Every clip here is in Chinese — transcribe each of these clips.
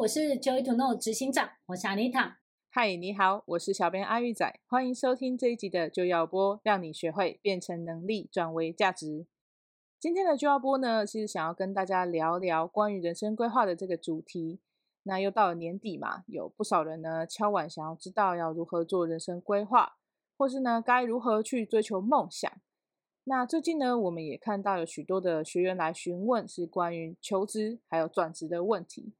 我是 Joy to Know 执行长，我是 Anita。嗨，你好，我是小编阿玉仔，欢迎收听这一集的就要播，让你学会变成能力转为价值。今天的就要播呢，其实想要跟大家聊聊关于人生规划的这个主题。那又到了年底嘛，有不少人呢敲碗想要知道要如何做人生规划，或是呢该如何去追求梦想。那最近呢，我们也看到有许多的学员来询问，是关于求职还有转职的问题。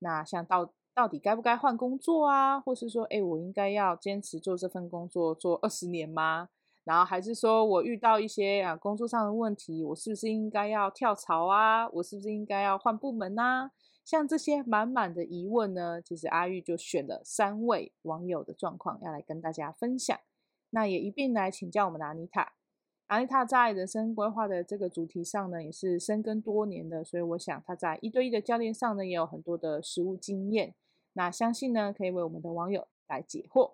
那像到到底该不该换工作啊，或是说，哎，我应该要坚持做这份工作做二十年吗？然后还是说我遇到一些啊工作上的问题，我是不是应该要跳槽啊？我是不是应该要换部门啊？像这些满满的疑问呢，其实阿玉就选了三位网友的状况要来跟大家分享。那也一并来请教我们的阿妮塔。阿妮塔在人生规划的这个主题上呢，也是深耕多年的，所以我想他在一对一的教练上呢，也有很多的实务经验。那相信呢，可以为我们的网友来解惑。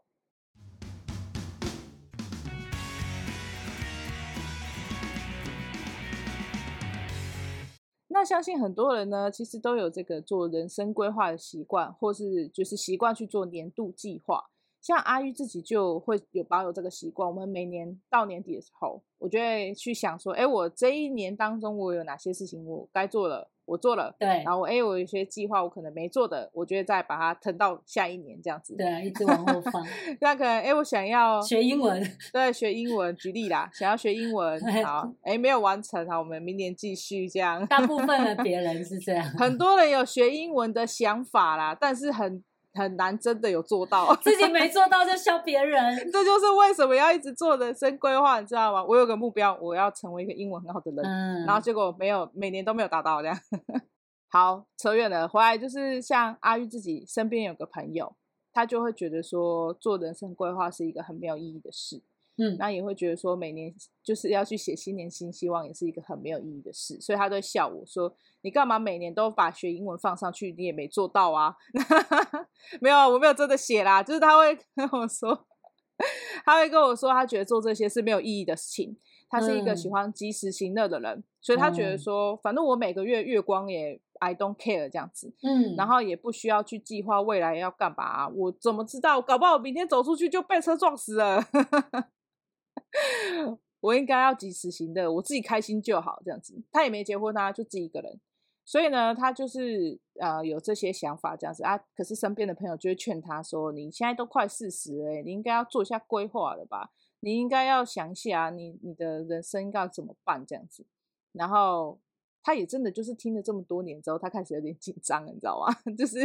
那相信很多人呢，其实都有这个做人生规划的习惯，或是就是习惯去做年度计划。像阿玉自己就会有保有这个习惯，我们每年到年底的时候，我就会去想说，哎，我这一年当中我有哪些事情我该做了，我做了，对，然后哎，我有些计划我可能没做的，我就会再把它腾到下一年这样子，对，一直往后放。那可能哎，我想要学英文，对，学英文，举例啦，想要学英文，好，哎，没有完成，好，我们明年继续这样。大部分的别人是这样，很多人有学英文的想法啦，但是很。很难真的有做到，自己没做到就笑别人，这就是为什么要一直做人生规划，你知道吗？我有个目标，我要成为一个英文很好的人，嗯、然后结果没有，每年都没有达到这样。好，扯远了，回来就是像阿玉自己身边有个朋友，他就会觉得说做人生规划是一个很没有意义的事。嗯，那也会觉得说，每年就是要去写新年新希望，也是一个很没有意义的事，所以他都笑我说：“你干嘛每年都把学英文放上去？你也没做到啊！” 没有，我没有真的写啦，就是他会跟我说，他会跟我说，他觉得做这些是没有意义的事情。他是一个喜欢及时行乐的人，嗯、所以他觉得说，反正我每个月月光也 I don't care 这样子，嗯，然后也不需要去计划未来要干嘛、啊。我怎么知道？搞不好明天走出去就被车撞死了。我应该要及时行乐，我自己开心就好，这样子。他也没结婚啊，就自己一个人，所以呢，他就是呃有这些想法这样子啊。可是身边的朋友就会劝他说：“你现在都快四十了，你应该要做一下规划了吧？你应该要想一下，你你的人生要怎么办这样子。”然后他也真的就是听了这么多年之后，他开始有点紧张，你知道吗？就是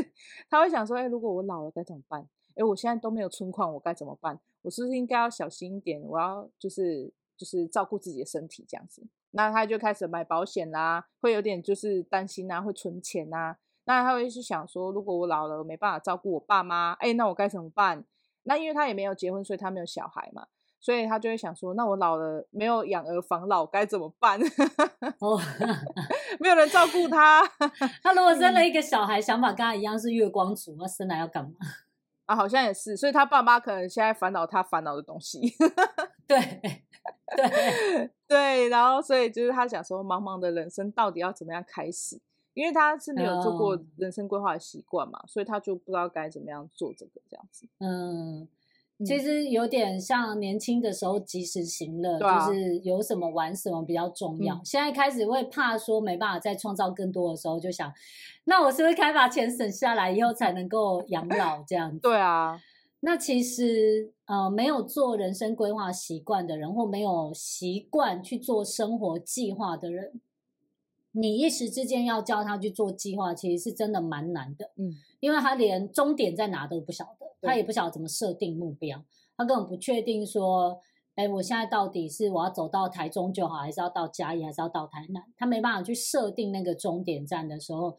他会想说：“哎，如果我老了该怎么办？哎，我现在都没有存款，我该怎么办？”我是不是应该要小心一点？我要就是就是照顾自己的身体这样子。那他就开始买保险啦，会有点就是担心啊，会存钱啊。那他会去想说，如果我老了我没办法照顾我爸妈，哎，那我该怎么办？那因为他也没有结婚，所以他没有小孩嘛，所以他就会想说，那我老了没有养儿防老该怎么办？哦，没有人照顾他。他如果生了一个小孩，想法跟他一样是月光族，那生来要干嘛？啊，好像也是，所以他爸妈可能现在烦恼他烦恼的东西，对对 对，然后所以就是他想说，茫茫的人生到底要怎么样开始？因为他是没有做过人生规划的习惯嘛，嗯、所以他就不知道该怎么样做这个这样子，嗯。其实有点像年轻的时候及时行乐，啊、就是有什么玩什么比较重要。嗯、现在开始会怕说没办法再创造更多的时候，就想，那我是不是该把钱省下来，以后才能够养老这样子？对啊。那其实呃，没有做人生规划习惯的人，或没有习惯去做生活计划的人，你一时之间要教他去做计划，其实是真的蛮难的。嗯，因为他连终点在哪都不晓得。他也不晓得怎么设定目标，他根本不确定说，哎，我现在到底是我要走到台中就好，还是要到嘉义，还是要到台南？他没办法去设定那个终点站的时候，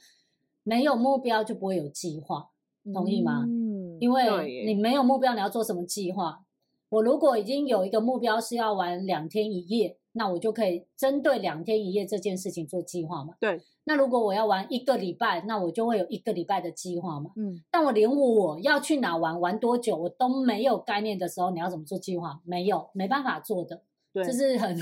没有目标就不会有计划，同意吗？嗯，因为你没有目标，你要做什么计划？我如果已经有一个目标是要玩两天一夜。那我就可以针对两天一夜这件事情做计划嘛？对。那如果我要玩一个礼拜，那我就会有一个礼拜的计划嘛？嗯。但我连我要去哪玩、玩多久，我都没有概念的时候，你要怎么做计划？没有，没办法做的。对。这是很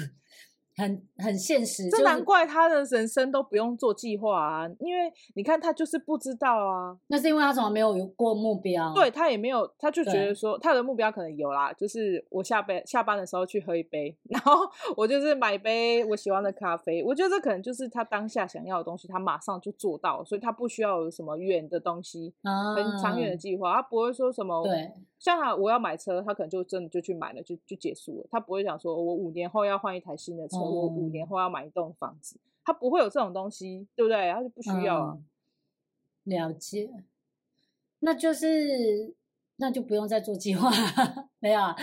很很现实，这难怪他的人生都不用做计划啊，因为你看他就是不知道啊。那是因为他从来没有有过目标，对他也没有，他就觉得说他的目标可能有啦，就是我下班下班的时候去喝一杯，然后我就是买一杯我喜欢的咖啡。我觉得这可能就是他当下想要的东西，他马上就做到，所以他不需要有什么远的东西，啊、很长远的计划，他不会说什么。对，像他我要买车，他可能就真的就去买了，就就结束了，他不会想说我五年后要换一台新的车。我五年后要买一栋房子，他不会有这种东西，对不对？他就不需要啊。嗯、了解，那就是那就不用再做计划，没有啊？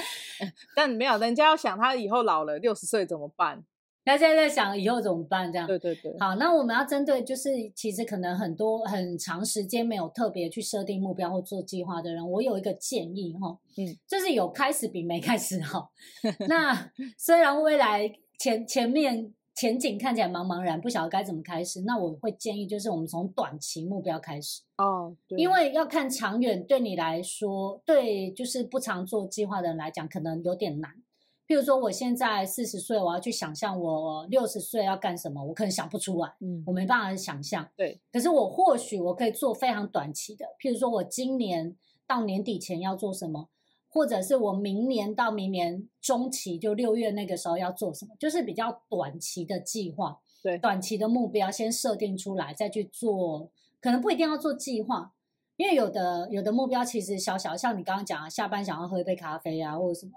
但没有，人家要想他以后老了六十岁怎么办？他现在在想以后怎么办？这样对对对。好，那我们要针对就是其实可能很多很长时间没有特别去设定目标或做计划的人，我有一个建议哈，嗯，就是有开始比没开始好。那虽然未来。前前面前景看起来茫茫然，不晓得该怎么开始。那我会建议，就是我们从短期目标开始哦，对，因为要看长远，对你来说，对就是不常做计划的人来讲，可能有点难。譬如说，我现在四十岁，我要去想象我六十岁要干什么，我可能想不出来，嗯，我没办法想象。对，可是我或许我可以做非常短期的，譬如说我今年到年底前要做什么。或者是我明年到明年中期，就六月那个时候要做什么，就是比较短期的计划，对，短期的目标先设定出来，再去做，可能不一定要做计划，因为有的有的目标其实小小，像你刚刚讲的，下班想要喝一杯咖啡啊，或者什么，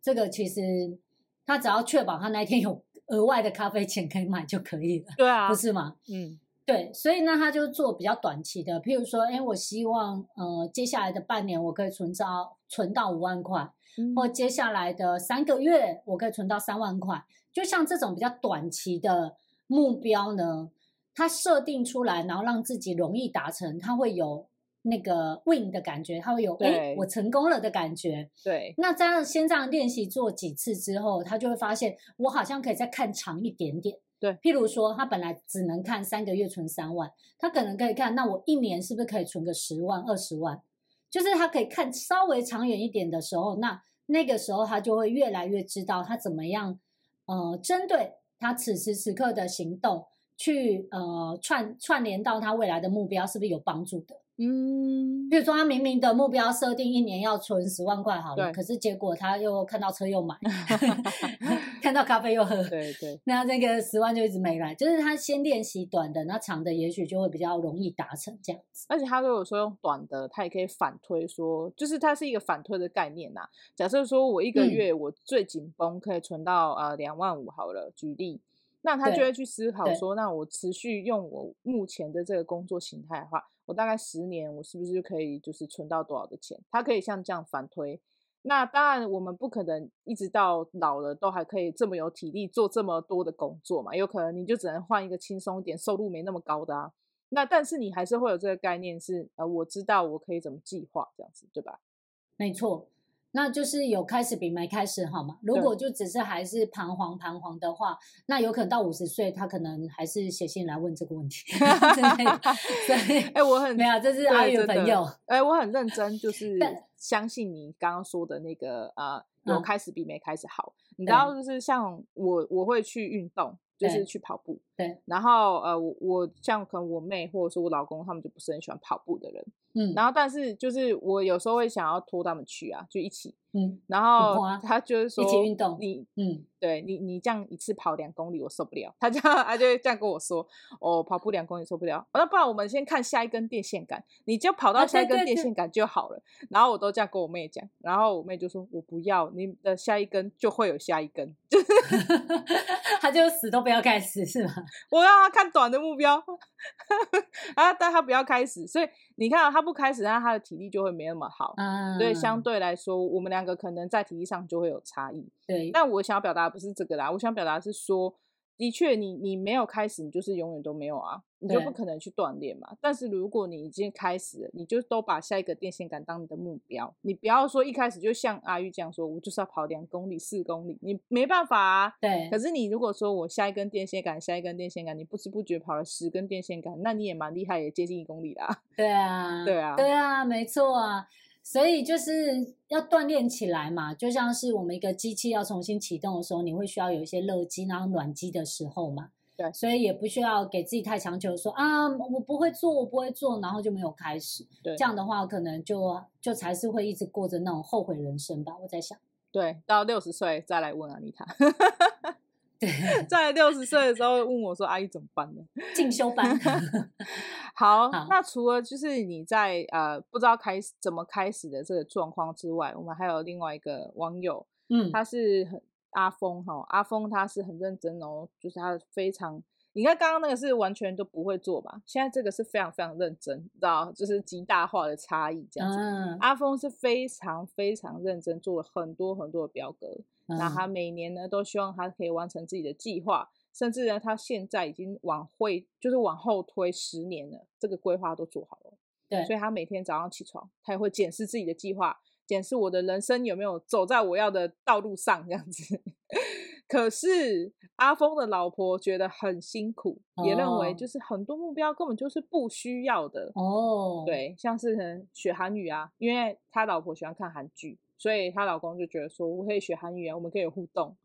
这个其实他只要确保他那一天有额外的咖啡钱可以买就可以了，对啊，不是吗？嗯。对，所以呢，他就做比较短期的，譬如说，哎，我希望，呃，接下来的半年我可以存到存到五万块，嗯，或接下来的三个月我可以存到三万块。就像这种比较短期的目标呢，他设定出来，然后让自己容易达成，他会有那个 win 的感觉，他会有哎，我成功了的感觉。对，那这样先这样练习做几次之后，他就会发现，我好像可以再看长一点点。对，譬如说，他本来只能看三个月存三万，他可能可以看，那我一年是不是可以存个十万、二十万？就是他可以看稍微长远一点的时候，那那个时候他就会越来越知道他怎么样，呃，针对他此时此刻的行动去呃串串联到他未来的目标，是不是有帮助的？嗯，比如说他明明的目标设定一年要存十万块好了，可是结果他又看到车又买 看到咖啡又喝，对对，那那个十万就一直没来。就是他先练习短的，那长的也许就会比较容易达成这样子。而且他如果说用短的，他也可以反推说，就是它是一个反推的概念呐、啊。假设说我一个月我最紧绷可以存到呃两万五好了，举例，那他就会去思考说，那我持续用我目前的这个工作形态的话。我大概十年，我是不是就可以就是存到多少的钱？他可以像这样反推。那当然，我们不可能一直到老了都还可以这么有体力做这么多的工作嘛。有可能你就只能换一个轻松一点、收入没那么高的啊。那但是你还是会有这个概念是，呃，我知道我可以怎么计划这样子，对吧？没错。那就是有开始比没开始好嘛？如果就只是还是彷徨彷徨的话，那有可能到五十岁，他可能还是写信来问这个问题。对，哎、欸，我很没有，这是阿宇的朋友。哎、欸，我很认真，就是相信你刚刚说的那个呃，有开始比没开始好。嗯、你知道，就是像我，我会去运动。就是去跑步，对。然后呃，我我像可能我妹或者说我老公，他们就不是很喜欢跑步的人，嗯。然后但是就是我有时候会想要拖他们去啊，就一起，嗯。然后他就是说一起运动，你嗯，对你你这样一次跑两公里我受不了。他这样他就会这样跟我说，哦，跑步两公里受不了。那不然我们先看下一根电线杆，你就跑到下一根电线杆就好了。然后我都这样跟我妹讲，然后我妹就说，我不要，你的下一根就会有下一根，就 是 他就死都不要开始是吗？我让他看短的目标，啊，但他不要开始，所以你看他不开始，那他的体力就会没那么好。嗯，对，相对来说，我们两个可能在体力上就会有差异。对，但我想要表达的不是这个啦，我想表达的是说。的确，你你没有开始，你就是永远都没有啊，你就不可能去锻炼嘛。但是如果你已经开始了，你就都把下一个电线杆当你的目标，你不要说一开始就像阿玉这样说，我就是要跑两公里、四公里，你没办法啊。对。可是你如果说我下一根电线杆，下一根电线杆，你不知不觉跑了十根电线杆，那你也蛮厉害，也接近一公里啦。对啊，对啊，对啊，没错啊。所以就是要锻炼起来嘛，就像是我们一个机器要重新启动的时候，你会需要有一些热机，然后暖机的时候嘛。对，所以也不需要给自己太强求说，说啊，我不会做，我不会做，然后就没有开始。对，这样的话可能就就才是会一直过着那种后悔人生吧。我在想，对，到六十岁再来问阿妮塔。对，在六十岁的时候问我说：“阿姨怎么办呢？”进修班。好，好，那除了就是你在呃不知道开始怎么开始的这个状况之外，我们还有另外一个网友，嗯，他是很。阿峰哈，阿峰他是很认真哦，就是他非常，你看刚刚那个是完全都不会做吧？现在这个是非常非常认真，你知道？就是极大化的差异这样子。嗯、阿峰是非常非常认真，做了很多很多的表格，那、嗯、他每年呢都希望他可以完成自己的计划，甚至呢他现在已经往会就是往后推十年了，这个规划都做好了。对，所以他每天早上起床，他也会检视自己的计划。检视我的人生有没有走在我要的道路上，这样子。可是阿峰的老婆觉得很辛苦，也认为就是很多目标根本就是不需要的哦。对，像是学韩语啊，因为他老婆喜欢看韩剧，所以她老公就觉得说，我可以学韩语啊，我们可以有互动。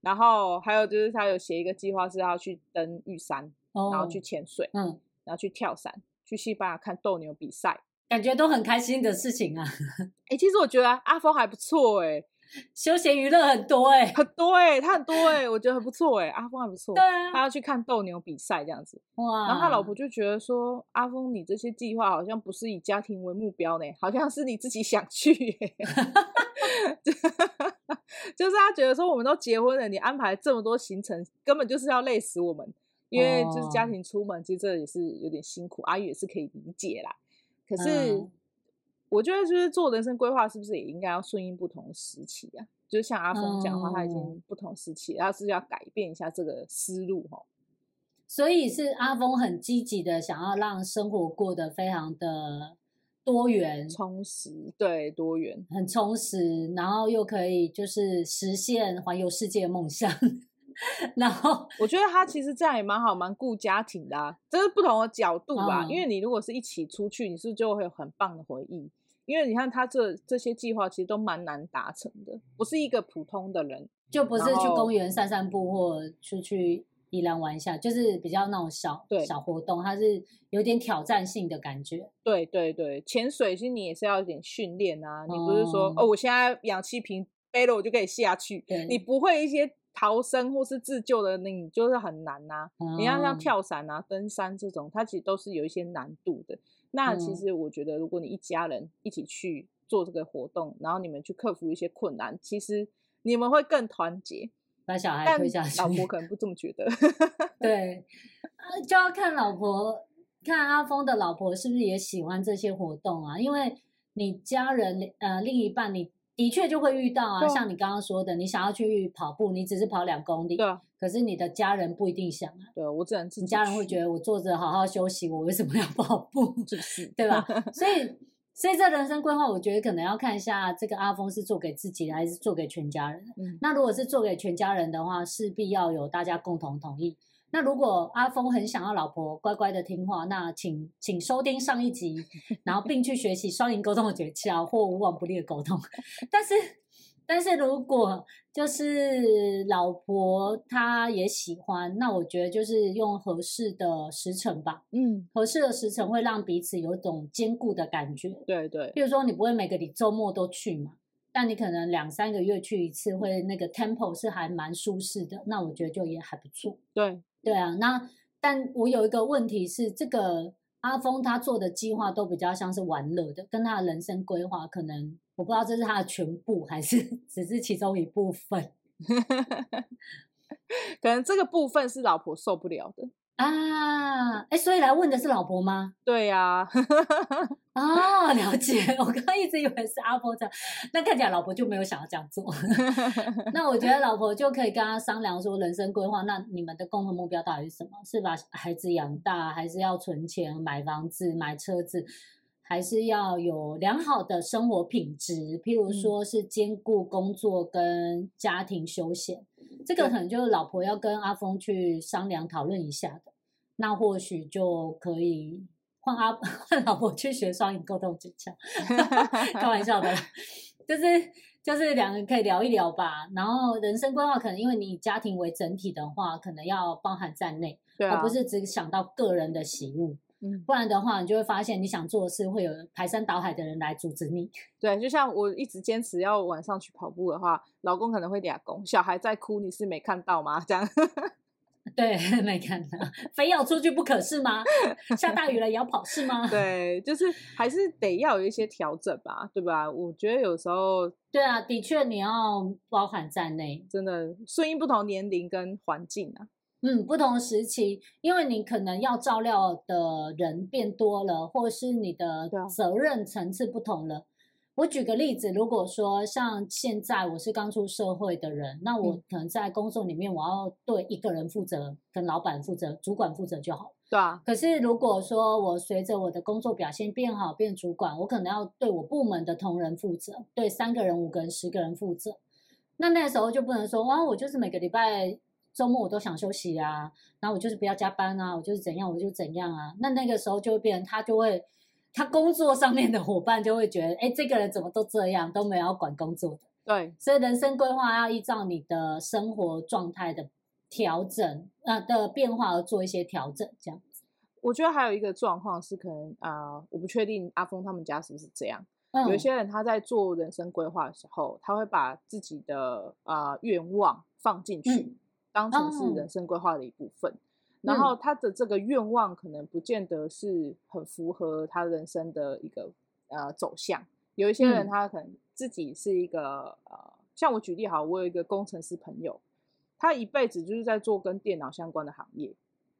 然后还有就是她有写一个计划，是要去登玉山，然后去潜水，嗯，然后去跳伞，去西班牙看斗牛比赛。感觉都很开心的事情啊！哎、欸，其实我觉得阿峰还不错哎、欸，休闲娱乐很多哎、欸，很多哎、欸，他很多哎、欸，我觉得很不错哎、欸，阿峰还不错。对啊，他要去看斗牛比赛这样子。哇！然后他老婆就觉得说，阿峰你这些计划好像不是以家庭为目标呢、欸，好像是你自己想去、欸。就是他觉得说，我们都结婚了，你安排这么多行程，根本就是要累死我们。因为就是家庭出门，其实这也是有点辛苦，阿玉也是可以理解啦。可是，我觉得就是做人生规划，是不是也应该要顺应不同的时期啊？就像阿峰讲的话，他已经不同时期，他是要改变一下这个思路哈。所以是阿峰很积极的，想要让生活过得非常的多元、充实，对，多元，很充实，然后又可以就是实现环游世界的梦想。然后我觉得他其实这样也蛮好，蛮顾家庭的啊，这是不同的角度吧。嗯、因为你如果是一起出去，你是不是就会有很棒的回忆？因为你看他这这些计划其实都蛮难达成的，不是一个普通的人，就不是去公园散散步或出去宜兰玩一下，就是比较那种小对小活动，它是有点挑战性的感觉。对对对，潜水其实你也是要有点训练啊，你不是说、嗯、哦，我现在氧气瓶背了我就可以下去，你不会一些。逃生或是自救的，那你就是很难呐、啊。嗯、你要像跳伞啊、登山这种，它其实都是有一些难度的。那其实我觉得，如果你一家人一起去做这个活动，然后你们去克服一些困难，其实你们会更团结。把小孩推下去，老婆可能不这么觉得。对，就要看老婆，看阿峰的老婆是不是也喜欢这些活动啊？因为你家人呃另一半你。的确就会遇到啊，像你刚刚说的，你想要去跑步，你只是跑两公里，对，可是你的家人不一定想啊。对，我只能自己。你家人会觉得我坐着好好休息，我为什么要跑步？就是，对吧？所以，所以这人生规划，我觉得可能要看一下这个阿峰是做给自己的，还是做给全家人。嗯，那如果是做给全家人的话，势必要有大家共同同意。那如果阿峰很想要老婆乖乖的听话，那请请收听上一集，然后并去学习双赢沟通的诀窍或无往不利的沟通。但是，但是如果就是老婆她也喜欢，那我觉得就是用合适的时程吧。嗯，合适的时程会让彼此有一种兼顾的感觉。对对，比如说你不会每个礼周末都去嘛，但你可能两三个月去一次，会那个 tempo 是还蛮舒适的。那我觉得就也还不错。对。对啊，那但我有一个问题是，这个阿峰他做的计划都比较像是玩乐的，跟他的人生规划可能我不知道这是他的全部还是只是其中一部分，可能这个部分是老婆受不了的。啊，哎，所以来问的是老婆吗？对呀、啊，哦，了解。我刚刚一直以为是阿婆这样，那看起来老婆就没有想要这样做。那我觉得老婆就可以跟他商量说人生规划，那你们的共同目标到底是什么？是把孩子养大，还是要存钱买房子、买车子，还是要有良好的生活品质？譬如说是兼顾工作跟家庭休闲。这个可能就是老婆要跟阿峰去商量讨论一下的，那或许就可以换阿 换老婆去学双语沟通技巧，开玩笑的，就是就是两个人可以聊一聊吧。然后人生规划可能因为你以家庭为整体的话，可能要包含在内，对啊，而不是只想到个人的喜恶。嗯，不然的话，你就会发现你想做的事会有排山倒海的人来阻止你。对，就像我一直坚持要晚上去跑步的话，老公可能会俩攻，小孩在哭，你是没看到吗？这样。对，没看到，非要出去不可是吗？下大雨了也要跑是吗？对，就是还是得要有一些调整吧，对吧？我觉得有时候，对啊，的确你要包含在内，真的顺应不同年龄跟环境啊，嗯，不同时期，因为你可能要照料的人变多了，或是你的责任层次不同了。我举个例子，如果说像现在我是刚出社会的人，那我可能在工作里面我要对一个人负责，跟老板负责、主管负责就好。对啊。可是如果说我随着我的工作表现变好，变主管，我可能要对我部门的同仁负责，对三个人、五个人、十个人负责。那那时候就不能说，哇，我就是每个礼拜周末我都想休息啊，然后我就是不要加班啊，我就是怎样我就怎样啊。那那个时候就会变成他就会。他工作上面的伙伴就会觉得，哎，这个人怎么都这样，都没有要管工作的。对，所以人生规划要依照你的生活状态的调整，呃的变化而做一些调整，这样子。我觉得还有一个状况是，可能啊、呃，我不确定阿峰他们家是不是这样。嗯、有一些人他在做人生规划的时候，他会把自己的啊、呃、愿望放进去，嗯、当成是人生规划的一部分。嗯然后他的这个愿望可能不见得是很符合他人生的一个呃走向。有一些人他可能自己是一个呃，像我举例好，我有一个工程师朋友，他一辈子就是在做跟电脑相关的行业。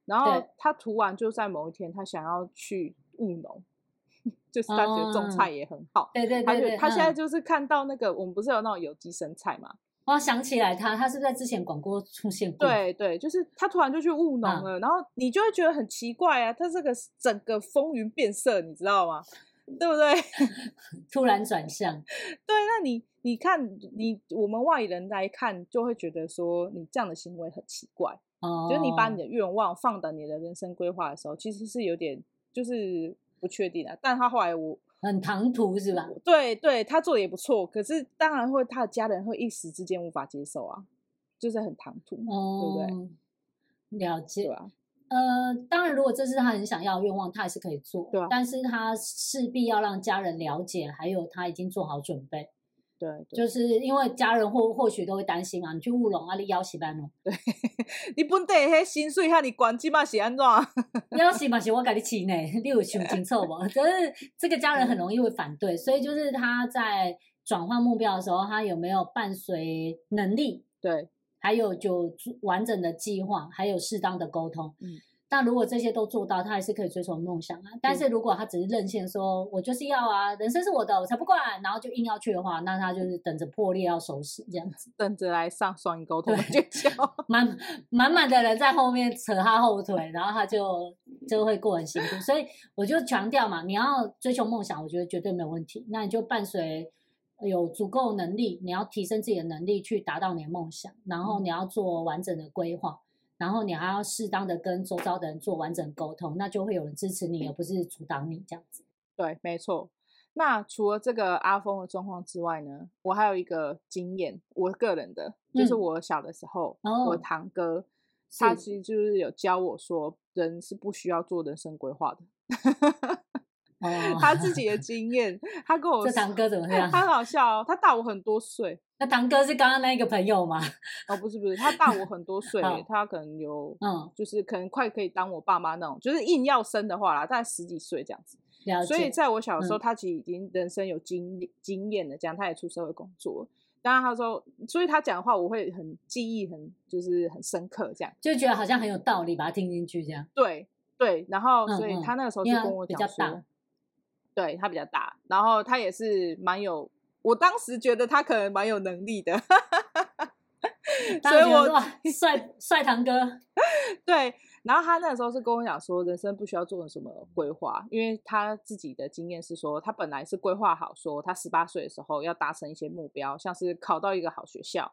然后他突然就在某一天，他想要去务农，就是他觉得种菜也很好。对对对对，他现在就是看到那个我们不是有那种有机生菜嘛？我想起来他，他是不是在之前广播出现过？对对，就是他突然就去务农了，啊、然后你就会觉得很奇怪啊，他这个整个风云变色，你知道吗？对不对？突然转向。对，那你你看你我们外人来看，就会觉得说你这样的行为很奇怪。哦。就是你把你的愿望放到你的人生规划的时候，其实是有点就是不确定的。但他后来我。很唐突是吧？对对，他做的也不错，可是当然会他的家人会一时之间无法接受啊，就是很唐突，哦、对不对？了解。啊、呃，当然，如果这是他很想要的愿望，他也是可以做，对、啊。但是他势必要让家人了解，还有他已经做好准备。对，就是因为家人或或许都会担心啊，你去务农啊，你要死班哦。对，你本地迄薪水哈，你管起码是安怎？要死嘛是我给你请呢，你有想清楚无？就是这个家人很容易会反对，所以就是他在转换目标的时候，他有没有伴随能力？对，还有就完整的计划，还有适当的沟通。嗯。但如果这些都做到，他还是可以追求梦想啊。但是如果他只是任性说，我就是要啊，人生是我的，我才不管，然后就硬要去的话，那他就是等着破裂要收拾这样子，等着来上双鱼沟通的诀窍，满满满的人在后面扯他后腿，然后他就就会过很辛苦。所以我就强调嘛，你要追求梦想，我觉得绝对没有问题。那你就伴随有足够能力，你要提升自己的能力去达到你的梦想，然后你要做完整的规划。然后你还要适当的跟周遭的人做完整沟通，那就会有人支持你，而不是阻挡你这样子。对，没错。那除了这个阿峰的状况之外呢，我还有一个经验，我个人的，就是我小的时候，嗯、我堂哥、哦、他其实就是有教我说，人是不需要做人生规划的。哦、他自己的经验，他跟我说，这堂哥怎么样？他很好笑哦，他大我很多岁。那堂哥是刚刚那个朋友吗？哦，不是不是，他大我很多岁，他可能有，嗯，就是可能快可以当我爸妈那种，就是硬要生的话啦，大概十几岁这样子。所以在我小的时候，他其实已经人生有经经验了，这样他也出社会工作。当然他说，所以他讲的话我会很记忆很就是很深刻，这样就觉得好像很有道理，把它听进去这样。对对，然后所以他那个时候就跟我讲说，对他比较大，然后他也是蛮有。我当时觉得他可能蛮有能力的，所以我帅帅堂哥。对，然后他那个时候是跟我讲说，人生不需要做什么规划，因为他自己的经验是说，他本来是规划好说，他十八岁的时候要达成一些目标，像是考到一个好学校，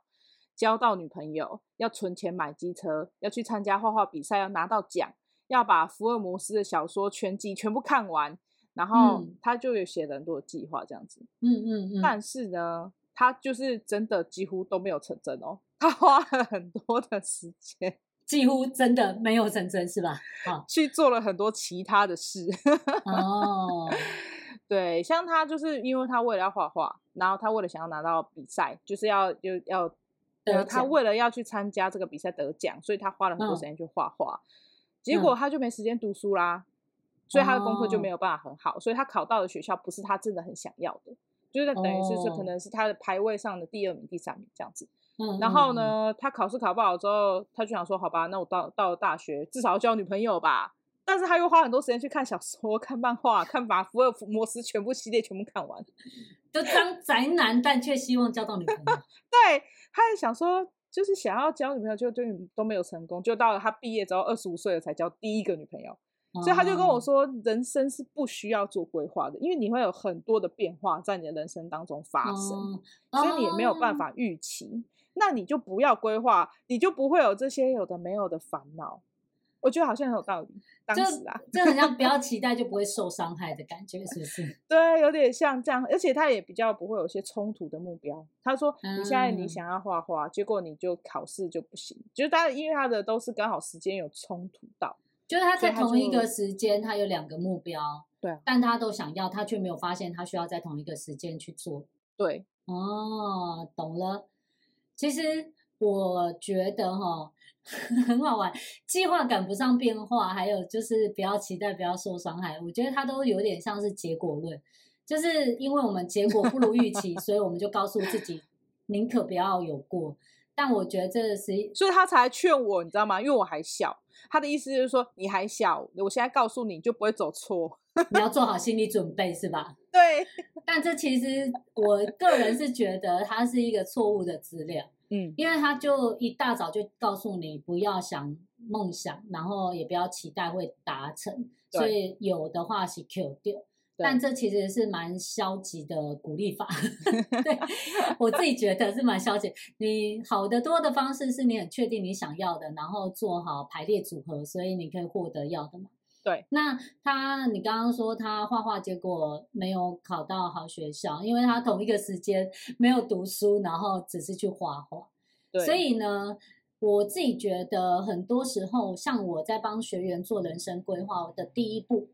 交到女朋友，要存钱买机车，要去参加画画比赛，要拿到奖，要把福尔摩斯的小说全集全部看完，然后他就有写了很多的计划这样子。嗯嗯嗯。但是呢，他就是真的几乎都没有成真哦。他花了很多的时间，几乎真的没有成真，是吧？啊，去做了很多其他的事。哦。对，像他就是因为他为了要画画，然后他为了想要拿到比赛，就是要就要，呃，他为了要去参加这个比赛得奖，所以他花了很多时间去画画，嗯、结果他就没时间读书啦，所以他的功课就没有办法很好，哦、所以他考到的学校不是他真的很想要的，就是等于是说可能是他的排位上的第二名、第三名这样子。嗯、然后呢，他考试考不好之后，他就想说，好吧，那我到到了大学至少要交女朋友吧。但是他又花很多时间去看小说、看漫画、看把福尔摩斯全部系列全部看完，就当宅男，但却希望交到女朋友。对，他也想说，就是想要交女朋友，就对都没有成功。就到了他毕业之后，二十五岁了才交第一个女朋友。哦、所以他就跟我说，人生是不需要做规划的，因为你会有很多的变化在你的人生当中发生，哦、所以你也没有办法预期。哦、那你就不要规划，你就不会有这些有的没有的烦恼。我觉得好像很有道理。当时啊，这很像不要期 待就不会受伤害的感觉，是不是？对，有点像这样，而且他也比较不会有些冲突的目标。他说：“你现在你想要画画，嗯、结果你就考试就不行。”就是他因为他的都是刚好时间有冲突到，就是他在同一个时间他有两个目标，对，但他都想要，他却没有发现他需要在同一个时间去做。对，哦，懂了。其实我觉得哈。很好玩，计划赶不上变化，还有就是不要期待，不要受伤害。我觉得它都有点像是结果论，就是因为我们结果不如预期，所以我们就告诉自己宁可不要有过。但我觉得这是，所以他才劝我，你知道吗？因为我还小，他的意思就是说你还小，我现在告诉你就不会走错，你要做好心理准备，是吧？对。但这其实我个人是觉得它是一个错误的资料。嗯，因为他就一大早就告诉你不要想梦想，然后也不要期待会达成，所以有的话是 Q 掉，但这其实是蛮消极的鼓励法。对，我自己觉得是蛮消极。你好的多的方式是你很确定你想要的，然后做好排列组合，所以你可以获得要的嘛。对，那他，你刚刚说他画画，结果没有考到好学校，因为他同一个时间没有读书，然后只是去画画。对，所以呢，我自己觉得很多时候，像我在帮学员做人生规划的第一步，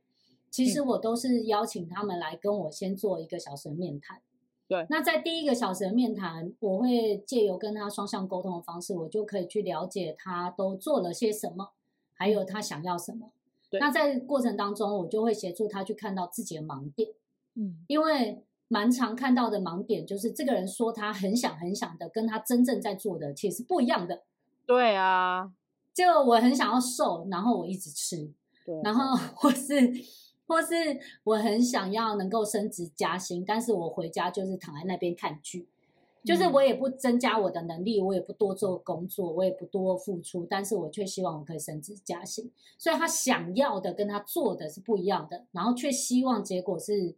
其实我都是邀请他们来跟我先做一个小时的面谈。对，那在第一个小时的面谈，我会借由跟他双向沟通的方式，我就可以去了解他都做了些什么，还有他想要什么。那在过程当中，我就会协助他去看到自己的盲点，嗯，因为蛮常看到的盲点就是这个人说他很想很想的，跟他真正在做的其实是不一样的。对啊，就我很想要瘦，然后我一直吃，对，然后 或是或是我很想要能够升职加薪，但是我回家就是躺在那边看剧。就是我也不增加我的能力，我也不多做工作，我也不多付出，但是我却希望我可以升职加薪。所以他想要的跟他做的是不一样的，然后却希望结果是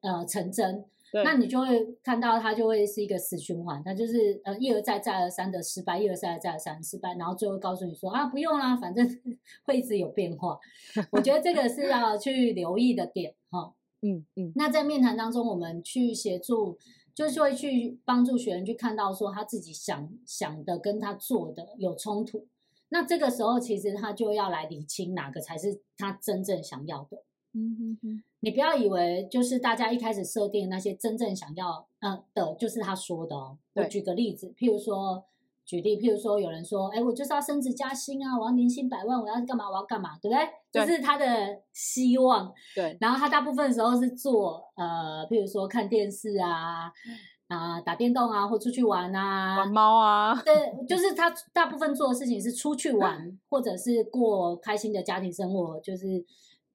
呃成真。对那你就会看到他就会是一个死循环，他就是呃一而再再而三的失败，一而再再而三的失败，然后最后告诉你说啊不用啦，反正 会一直有变化。我觉得这个是要去留意的点哈。嗯嗯。那在面谈当中，我们去协助。就是会去帮助学员去看到说他自己想想的跟他做的有冲突，那这个时候其实他就要来理清哪个才是他真正想要的。嗯哼哼，你不要以为就是大家一开始设定那些真正想要嗯的，就是他说的哦。我举个例子，譬如说。举例，譬如说，有人说：“哎，我就是要升职加薪啊，我要年薪百万，我要干嘛？我要干嘛？对不对？”这对是他的希望。对。然后他大部分时候是做呃，譬如说看电视啊，啊、呃，打电动啊，或出去玩啊，玩猫啊。对，就是他大部分做的事情是出去玩，或者是过开心的家庭生活，就是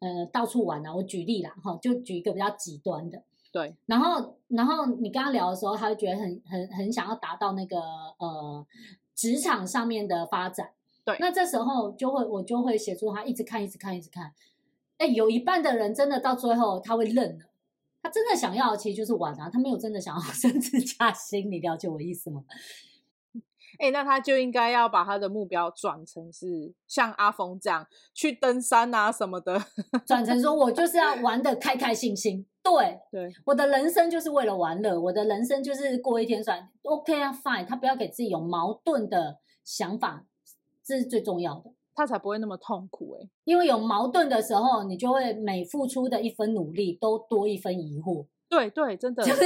呃到处玩啊。我举例啦，哈，就举一个比较极端的。对，然后，然后你跟他聊的时候，他就觉得很、很、很想要达到那个呃职场上面的发展。对，那这时候就会我就会协助他一直看、一直看、一直看。哎，有一半的人真的到最后他会认了，他真的想要的其实就是玩啊，他没有真的想要升职加薪。你了解我意思吗？哎、欸，那他就应该要把他的目标转成是像阿峰这样去登山啊什么的，转成说我就是要玩的开开心心。对对，我的人生就是为了玩乐，我的人生就是过一天算 OK 啊，Fine。他不要给自己有矛盾的想法，这是最重要的，他才不会那么痛苦哎、欸。因为有矛盾的时候，你就会每付出的一分努力都多一分疑惑。对对，真的。就是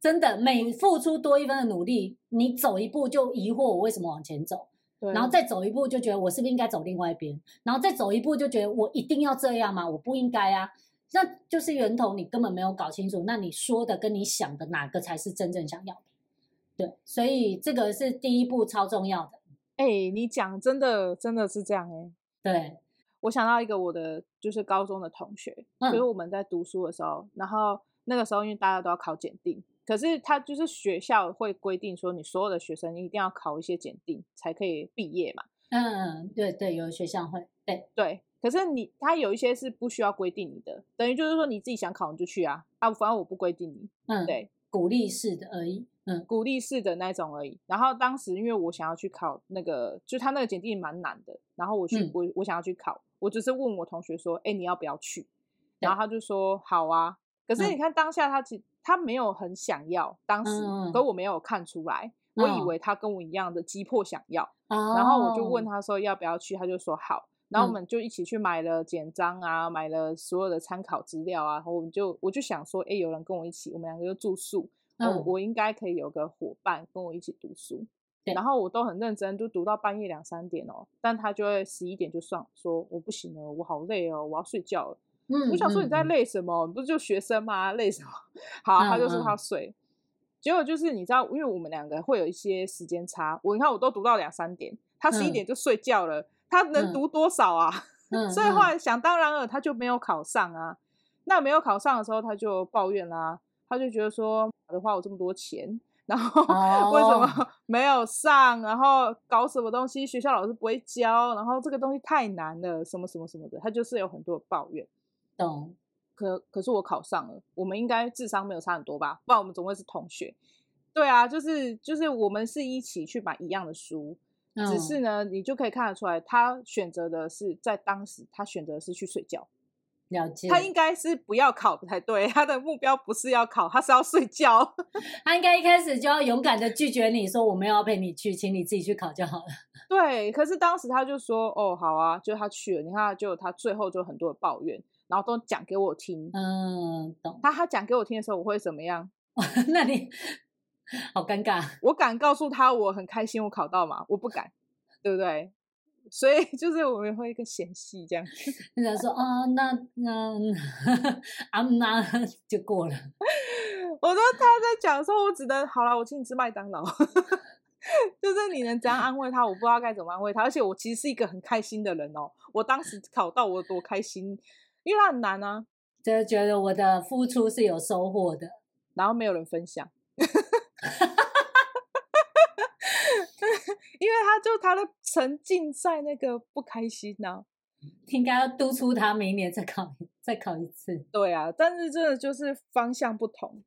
真的，每付出多一分的努力，你走一步就疑惑我为什么往前走，对然后再走一步就觉得我是不是应该走另外一边，然后再走一步就觉得我一定要这样吗？我不应该啊，那就是源头你根本没有搞清楚，那你说的跟你想的哪个才是真正想要的？对，所以这个是第一步超重要的。哎、欸，你讲真的真的是这样哎、欸？对，我想到一个我的就是高中的同学，嗯、就是我们在读书的时候，然后那个时候因为大家都要考检定。可是他就是学校会规定说，你所有的学生一定要考一些检定才可以毕业嘛。嗯，对对，有的学校会，对对。可是你他有一些是不需要规定你的，等于就是说你自己想考你就去啊啊，反正我不规定你。嗯，对，鼓励式的而已。嗯，鼓励式的那种而已。然后当时因为我想要去考那个，就他那个检定蛮难的，然后我去、嗯、我我想要去考，我只是问我同学说，哎，你要不要去？然后他就说好啊。可是你看当下他其实。他没有很想要，当时，嗯、可我没有看出来，嗯、我以为他跟我一样的急迫想要，哦、然后我就问他说要不要去，他就说好，然后我们就一起去买了简章啊，嗯、买了所有的参考资料啊，然后我们就我就想说，哎，有人跟我一起，我们两个就住宿，嗯、我我应该可以有个伙伴跟我一起读书，然后我都很认真，就读到半夜两三点哦，但他就会十一点就算说我不行了，我好累哦，我要睡觉了。嗯，我想说你在累什么？嗯、不是就学生吗？累什么？好、啊，他就说他睡。结果就是你知道，因为我们两个会有一些时间差。我你看，我都读到两三点，他十一点就睡觉了。嗯、他能读多少啊？所以后来想当然了，他就没有考上啊。那没有考上的时候，他就抱怨啦。他就觉得说，我的花我这么多钱，然后 为什么没有上？然后搞什么东西？学校老师不会教，然后这个东西太难了，什么什么什么的。他就是有很多抱怨。懂，可可是我考上了，我们应该智商没有差很多吧？不然我们总会是同学。对啊，就是就是我们是一起去买一样的书，嗯、只是呢，你就可以看得出来，他选择的是在当时，他选择的是去睡觉。了解，他应该是不要考不太对，他的目标不是要考，他是要睡觉。他应该一开始就要勇敢的拒绝你说我没有要陪你去，请你自己去考就好了。对，可是当时他就说哦好啊，就他去了，你看就他最后就很多的抱怨。然后都讲给我听，嗯，懂。他他讲给我听的时候，我会怎么样？那你好尴尬。我敢告诉他我很开心，我考到吗？我不敢，对不对？所以就是我们会一个嫌隙这样。人家说啊，那那啊那 就过了。我说他在讲说，我只能好了，我请你吃麦当劳。就是你能怎样安慰他？我不知道该怎么安慰他。而且我其实是一个很开心的人哦。我当时考到，我多开心。因为他很难啊，就是觉得我的付出是有收获的，然后没有人分享，因为他就他的沉浸在那个不开心呢、啊，应该要督促他明年再考，再考一次。对啊，但是真的就是方向不同。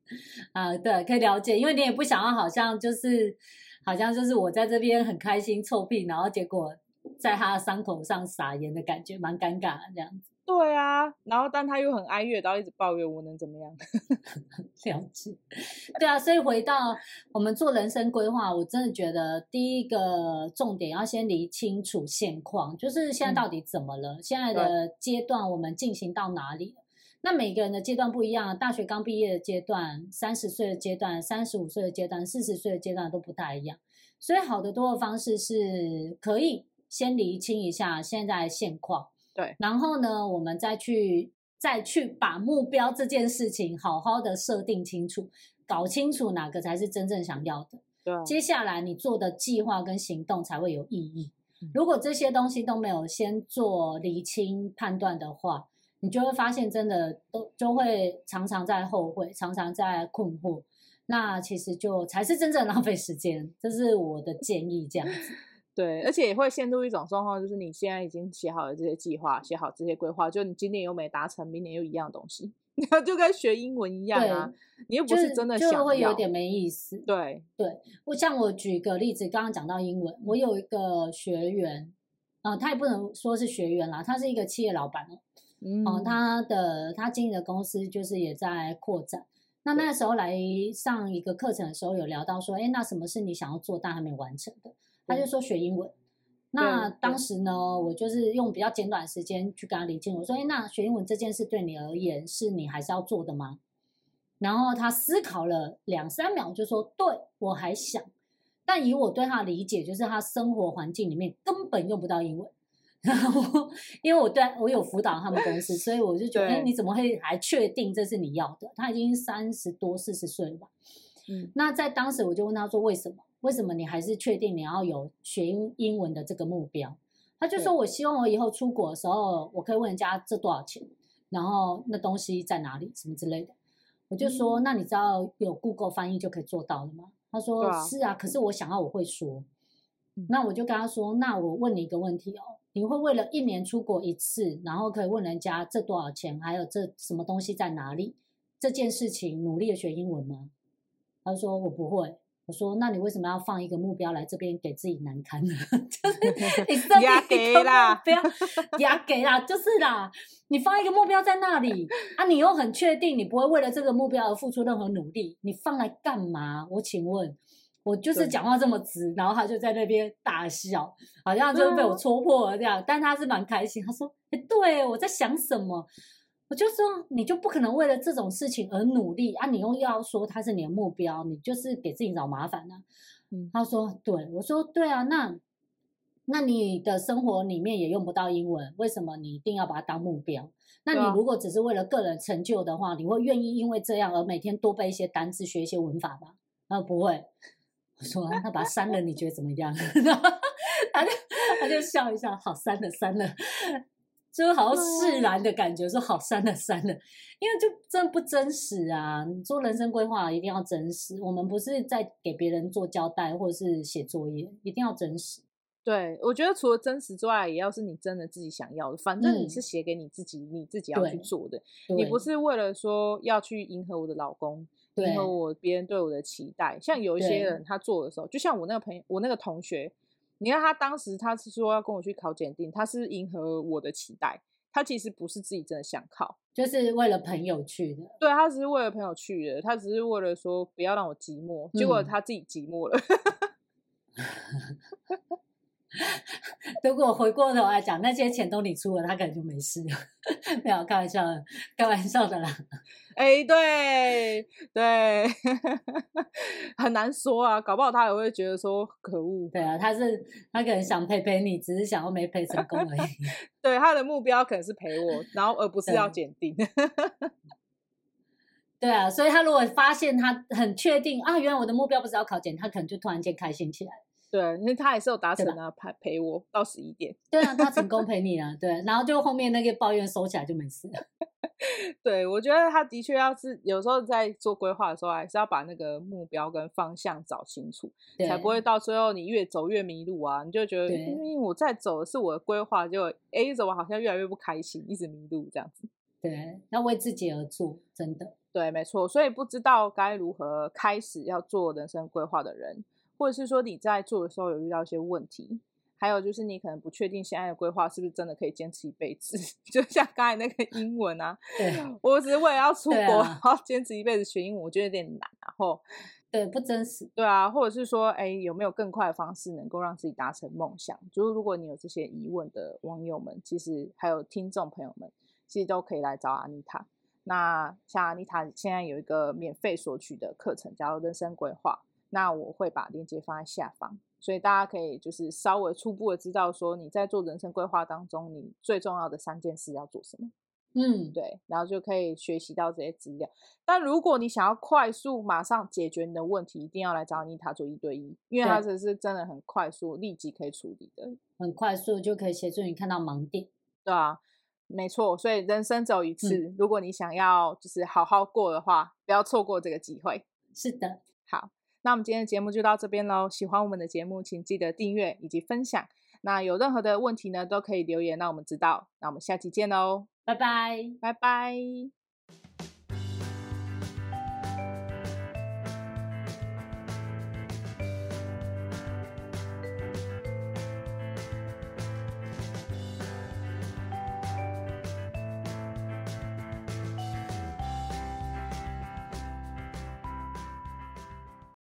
啊，对，可以了解，因为你也不想要好像就是好像就是我在这边很开心臭屁，然后结果在他的伤口上撒盐的感觉，蛮尴尬的这样子。对啊，然后但他又很哀怨，然后一直抱怨，我能怎么样？了解。对啊，所以回到我们做人生规划，我真的觉得第一个重点要先理清楚现况，就是现在到底怎么了？嗯、现在的阶段我们进行到哪里那每个人的阶段不一样，大学刚毕业的阶段、三十岁的阶段、三十五岁的阶段、四十岁的阶段都不太一样，所以好的多的方式是可以先理清一下现在的现况。对，然后呢，我们再去再去把目标这件事情好好的设定清楚，搞清楚哪个才是真正想要的。对，接下来你做的计划跟行动才会有意义。如果这些东西都没有先做厘清判断的话，你就会发现真的都就会常常在后悔，常常在困惑。那其实就才是真正浪费时间，这是我的建议，这样子。对，而且也会陷入一种状况，就是你现在已经写好了这些计划，写好这些规划，就你今年又没达成，明年又一样的东西，就跟学英文一样啊，你又不是真的想要，就会有点没意思。对对，我像我举个例子，刚刚讲到英文，我有一个学员，啊、呃，他也不能说是学员啦，他是一个企业老板嗯、呃，他的他经营的公司就是也在扩展。那那时候来上一个课程的时候，有聊到说，哎，那什么是你想要做但还没完成的？他就说学英文。那当时呢，我就是用比较简短的时间去跟他理清，我说，哎，那学英文这件事对你而言是你还是要做的吗？然后他思考了两三秒，就说，对，我还想，但以我对他的理解，就是他生活环境里面根本用不到英文。然后，因为我对我有辅导他们公司，所以我就觉得，哎，你怎么会还确定这是你要的？他已经三十多、四十岁了吧？嗯，那在当时我就问他说，为什么？为什么你还是确定你要有学英英文的这个目标？他就说，我希望我以后出国的时候，我可以问人家这多少钱，然后那东西在哪里，什么之类的。我就说，那你知道有 Google 翻译就可以做到了吗？他说是啊，可是我想要我会说。那我就跟他说，那我问你一个问题哦。你会为了一年出国一次，然后可以问人家这多少钱，还有这什么东西在哪里？这件事情努力的学英文吗？他说我不会。我说那你为什么要放一个目标来这边给自己难堪呢？就是你设 一个目标，压给啦，就是啦。你放一个目标在那里啊，你又很确定你不会为了这个目标而付出任何努力，你放来干嘛？我请问。我就是讲话这么直，然后他就在那边大笑，好像就被我戳破了这样。但他是蛮开心，他说：“哎，对，我在想什么？”我就说：“你就不可能为了这种事情而努力啊！你又要说它是你的目标，你就是给自己找麻烦呢。”嗯，他说：“对。”我说：“对啊，那那你的生活里面也用不到英文，为什么你一定要把它当目标？那你如果只是为了个人成就的话，你会愿意因为这样而每天多背一些单词，学一些文法吗？”他说：“不会。”我说那把它删了，你觉得怎么样？他就他就笑一笑，好删了删了，就好像释然的感觉，说好删了删了，因为就真不真实啊！你做人生规划一定要真实，我们不是在给别人做交代或者是写作业，一定要真实。对，我觉得除了真实之外，也要是你真的自己想要的。反正你是写给你自己，嗯、你自己要去做的，你不是为了说要去迎合我的老公。迎合我别人对我的期待，像有一些人他做的时候，就像我那个朋友，我那个同学，你看他当时他是说要跟我去考检定，他是迎合我的期待，他其实不是自己真的想考，就是为了朋友去的。对，他只是为了朋友去的，他只是为了说不要让我寂寞，结果他自己寂寞了。嗯 如果回过头来讲，那些钱都你出了，他可能就没事了。没有开玩笑的，开玩笑的啦。哎、欸，对对，很难说啊，搞不好他也会觉得说可恶。对啊，他是他可能想陪陪你，只是想要没陪成功而已。对，他的目标可能是陪我，然后而不是要检定。对啊，所以他如果发现他很确定啊，原来我的目标不是要考检，他可能就突然间开心起来。对，因为他也是有达成啊，陪陪我到十一点。对啊，他成 功陪你啊，对，然后就后面那个抱怨收起来就没事了。对，我觉得他的确要是有时候在做规划的时候，还是要把那个目标跟方向找清楚，才不会到最后你越走越迷路啊。你就觉得，因为我在走的是我的规划，就哎，怎么好像越来越不开心，一直迷路这样子。对，要为自己而做，真的。对，没错。所以不知道该如何开始要做人生规划的人。或者是说你在做的时候有遇到一些问题，还有就是你可能不确定现在的规划是不是真的可以坚持一辈子，就像刚才那个英文啊，对，我只是为了要出国，啊、然后坚持一辈子学英文，我觉得有点难，然后对不真实，对啊，或者是说，哎，有没有更快的方式能够让自己达成梦想？就是如果你有这些疑问的网友们，其实还有听众朋友们，其实都可以来找阿妮塔。那像阿妮塔现在有一个免费索取的课程，叫人生规划。那我会把链接放在下方，所以大家可以就是稍微初步的知道说你在做人生规划当中，你最重要的三件事要做什么。嗯，对，然后就可以学习到这些资料。但如果你想要快速马上解决你的问题，一定要来找妮塔做一对一，因为它只是真的很快速，立即可以处理的，很快速就可以协助你看到盲点。对啊，没错。所以人生只有一次，嗯，如果你想要就是好好过的话，不要错过这个机会。是的，好。那我们今天的节目就到这边喽。喜欢我们的节目，请记得订阅以及分享。那有任何的问题呢，都可以留言让我们知道。那我们下期见喽，拜拜，拜拜。